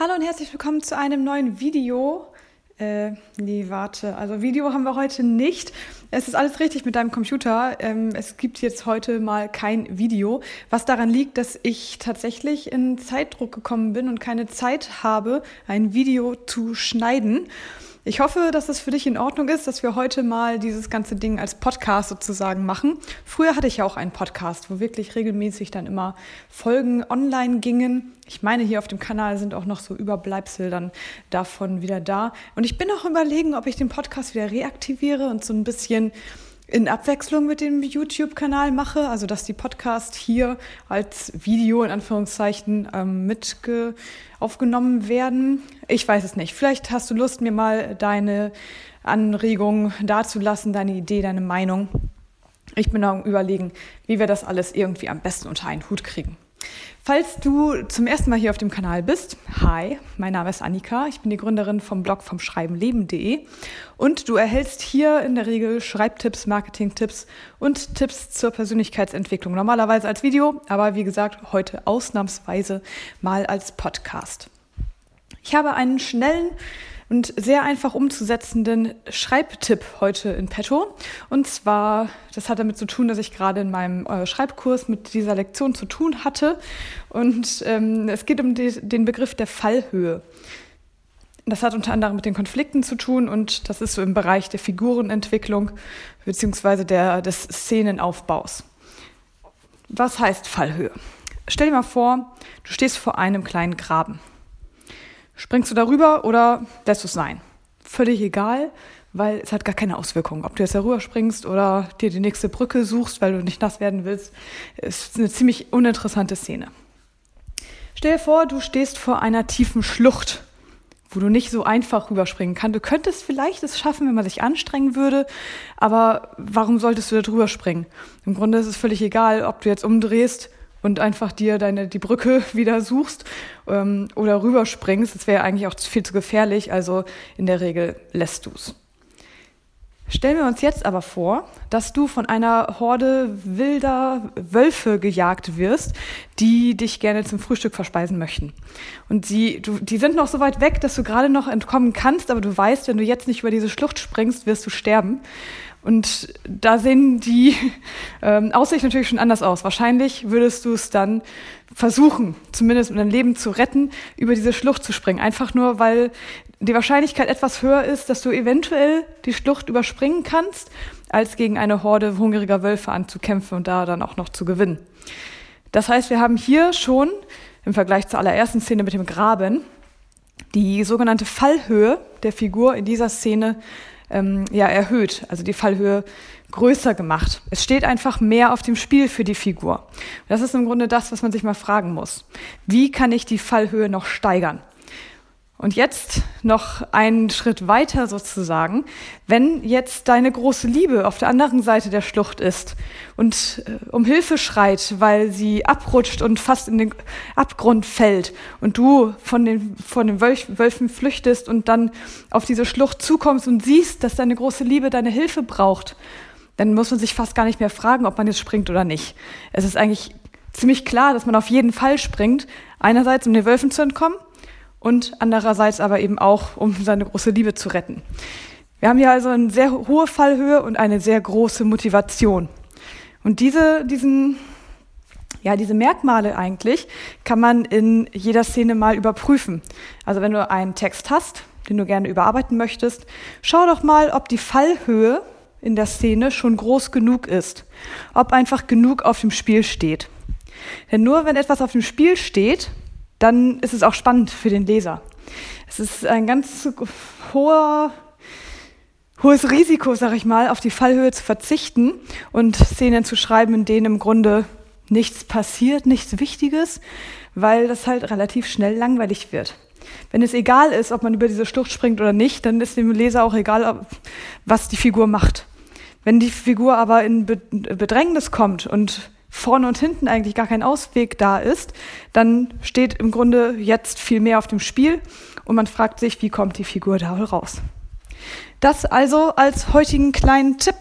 Hallo und herzlich willkommen zu einem neuen Video. Äh, nee, warte. Also Video haben wir heute nicht. Es ist alles richtig mit deinem Computer. Ähm, es gibt jetzt heute mal kein Video, was daran liegt, dass ich tatsächlich in Zeitdruck gekommen bin und keine Zeit habe, ein Video zu schneiden. Ich hoffe, dass es für dich in Ordnung ist, dass wir heute mal dieses ganze Ding als Podcast sozusagen machen. Früher hatte ich ja auch einen Podcast, wo wirklich regelmäßig dann immer Folgen online gingen. Ich meine, hier auf dem Kanal sind auch noch so Überbleibsel dann davon wieder da. Und ich bin auch überlegen, ob ich den Podcast wieder reaktiviere und so ein bisschen in Abwechslung mit dem YouTube-Kanal mache, also dass die Podcasts hier als Video in Anführungszeichen ähm, mit aufgenommen werden. Ich weiß es nicht. Vielleicht hast du Lust, mir mal deine Anregung dazulassen, deine Idee, deine Meinung. Ich bin am überlegen, wie wir das alles irgendwie am besten unter einen Hut kriegen. Falls du zum ersten Mal hier auf dem Kanal bist, hi, mein Name ist Annika, ich bin die Gründerin vom Blog vom Schreibenleben.de und du erhältst hier in der Regel Schreibtipps, Marketingtipps und Tipps zur Persönlichkeitsentwicklung. Normalerweise als Video, aber wie gesagt, heute ausnahmsweise mal als Podcast. Ich habe einen schnellen und sehr einfach umzusetzenden Schreibtipp heute in petto. Und zwar, das hat damit zu tun, dass ich gerade in meinem äh, Schreibkurs mit dieser Lektion zu tun hatte. Und ähm, es geht um die, den Begriff der Fallhöhe. Das hat unter anderem mit den Konflikten zu tun und das ist so im Bereich der Figurenentwicklung beziehungsweise des Szenenaufbaus. Was heißt Fallhöhe? Stell dir mal vor, du stehst vor einem kleinen Graben. Springst du darüber oder lässt du es sein? Völlig egal, weil es hat gar keine Auswirkung. Ob du jetzt darüber springst oder dir die nächste Brücke suchst, weil du nicht nass werden willst, ist eine ziemlich uninteressante Szene. Stell dir vor, du stehst vor einer tiefen Schlucht, wo du nicht so einfach rüberspringen kannst. Du könntest vielleicht es schaffen, wenn man sich anstrengen würde, aber warum solltest du da drüber springen? Im Grunde ist es völlig egal, ob du jetzt umdrehst und einfach dir deine die Brücke wieder suchst ähm, oder rüberspringst. Das wäre eigentlich auch viel zu gefährlich. Also in der Regel lässt du's. Stellen wir uns jetzt aber vor, dass du von einer Horde wilder Wölfe gejagt wirst, die dich gerne zum Frühstück verspeisen möchten. Und sie, du, die sind noch so weit weg, dass du gerade noch entkommen kannst, aber du weißt, wenn du jetzt nicht über diese Schlucht springst, wirst du sterben. Und da sehen die ähm, Aussichten natürlich schon anders aus. Wahrscheinlich würdest du es dann versuchen, zumindest um dein Leben zu retten, über diese Schlucht zu springen. Einfach nur, weil die Wahrscheinlichkeit etwas höher ist, dass du eventuell die Schlucht überspringen kannst, als gegen eine Horde hungriger Wölfe anzukämpfen und da dann auch noch zu gewinnen. Das heißt, wir haben hier schon im Vergleich zur allerersten Szene mit dem Graben die sogenannte Fallhöhe der Figur in dieser Szene ähm, ja, erhöht, also die Fallhöhe größer gemacht. Es steht einfach mehr auf dem Spiel für die Figur. das ist im Grunde das, was man sich mal fragen muss. Wie kann ich die Fallhöhe noch steigern? Und jetzt noch einen Schritt weiter sozusagen. Wenn jetzt deine große Liebe auf der anderen Seite der Schlucht ist und äh, um Hilfe schreit, weil sie abrutscht und fast in den Abgrund fällt und du von den, von den Wölfen flüchtest und dann auf diese Schlucht zukommst und siehst, dass deine große Liebe deine Hilfe braucht, dann muss man sich fast gar nicht mehr fragen, ob man jetzt springt oder nicht. Es ist eigentlich ziemlich klar, dass man auf jeden Fall springt. Einerseits, um den Wölfen zu entkommen und andererseits aber eben auch, um seine große Liebe zu retten. Wir haben hier also eine sehr hohe Fallhöhe und eine sehr große Motivation. Und diese, diesen, ja, diese Merkmale eigentlich kann man in jeder Szene mal überprüfen. Also wenn du einen Text hast, den du gerne überarbeiten möchtest, schau doch mal, ob die Fallhöhe in der Szene schon groß genug ist. Ob einfach genug auf dem Spiel steht. Denn nur wenn etwas auf dem Spiel steht, dann ist es auch spannend für den Leser. Es ist ein ganz hoher, hohes Risiko, sag ich mal, auf die Fallhöhe zu verzichten und Szenen zu schreiben, in denen im Grunde nichts passiert, nichts Wichtiges, weil das halt relativ schnell langweilig wird. Wenn es egal ist, ob man über diese Schlucht springt oder nicht, dann ist dem Leser auch egal, was die Figur macht. Wenn die Figur aber in Bedrängnis kommt und vorne und hinten eigentlich gar kein Ausweg da ist, dann steht im Grunde jetzt viel mehr auf dem Spiel und man fragt sich, wie kommt die Figur da wohl raus. Das also als heutigen kleinen Tipp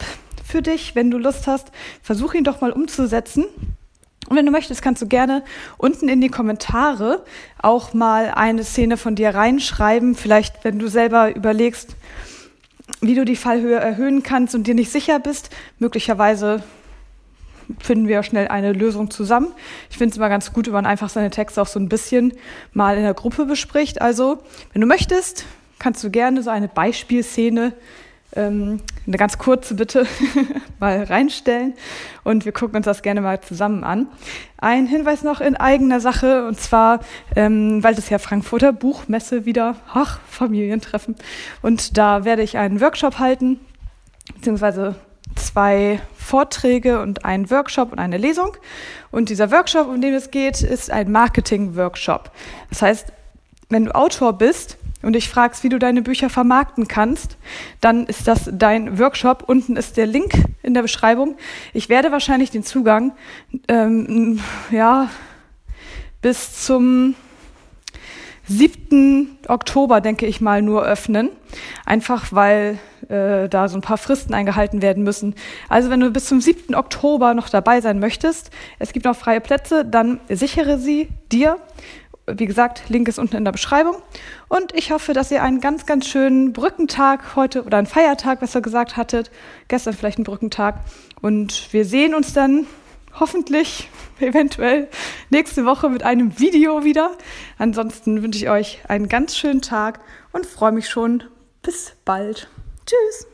für dich, wenn du Lust hast, versuch ihn doch mal umzusetzen Und wenn du möchtest, kannst du gerne unten in die Kommentare auch mal eine Szene von dir reinschreiben. Vielleicht, wenn du selber überlegst, wie du die Fallhöhe erhöhen kannst und dir nicht sicher bist. Möglicherweise finden wir schnell eine Lösung zusammen. Ich finde es immer ganz gut, wenn man einfach seine Texte auch so ein bisschen mal in der Gruppe bespricht. Also, wenn du möchtest, kannst du gerne so eine Beispielszene ähm, eine ganz kurze Bitte mal reinstellen und wir gucken uns das gerne mal zusammen an. Ein Hinweis noch in eigener Sache und zwar, ähm, weil das ja Frankfurter Buchmesse wieder, ach, Familientreffen und da werde ich einen Workshop halten, beziehungsweise zwei Vorträge und einen Workshop und eine Lesung. Und dieser Workshop, um den es geht, ist ein Marketing-Workshop. Das heißt, wenn du Autor bist, und dich fragst, wie du deine Bücher vermarkten kannst, dann ist das dein Workshop. Unten ist der Link in der Beschreibung. Ich werde wahrscheinlich den Zugang ähm, ja bis zum 7. Oktober, denke ich mal, nur öffnen. Einfach weil äh, da so ein paar Fristen eingehalten werden müssen. Also wenn du bis zum 7. Oktober noch dabei sein möchtest, es gibt noch freie Plätze, dann sichere sie dir wie gesagt, Link ist unten in der Beschreibung. Und ich hoffe, dass ihr einen ganz, ganz schönen Brückentag heute oder einen Feiertag besser gesagt hattet. Gestern vielleicht einen Brückentag. Und wir sehen uns dann hoffentlich, eventuell nächste Woche mit einem Video wieder. Ansonsten wünsche ich euch einen ganz schönen Tag und freue mich schon. Bis bald. Tschüss.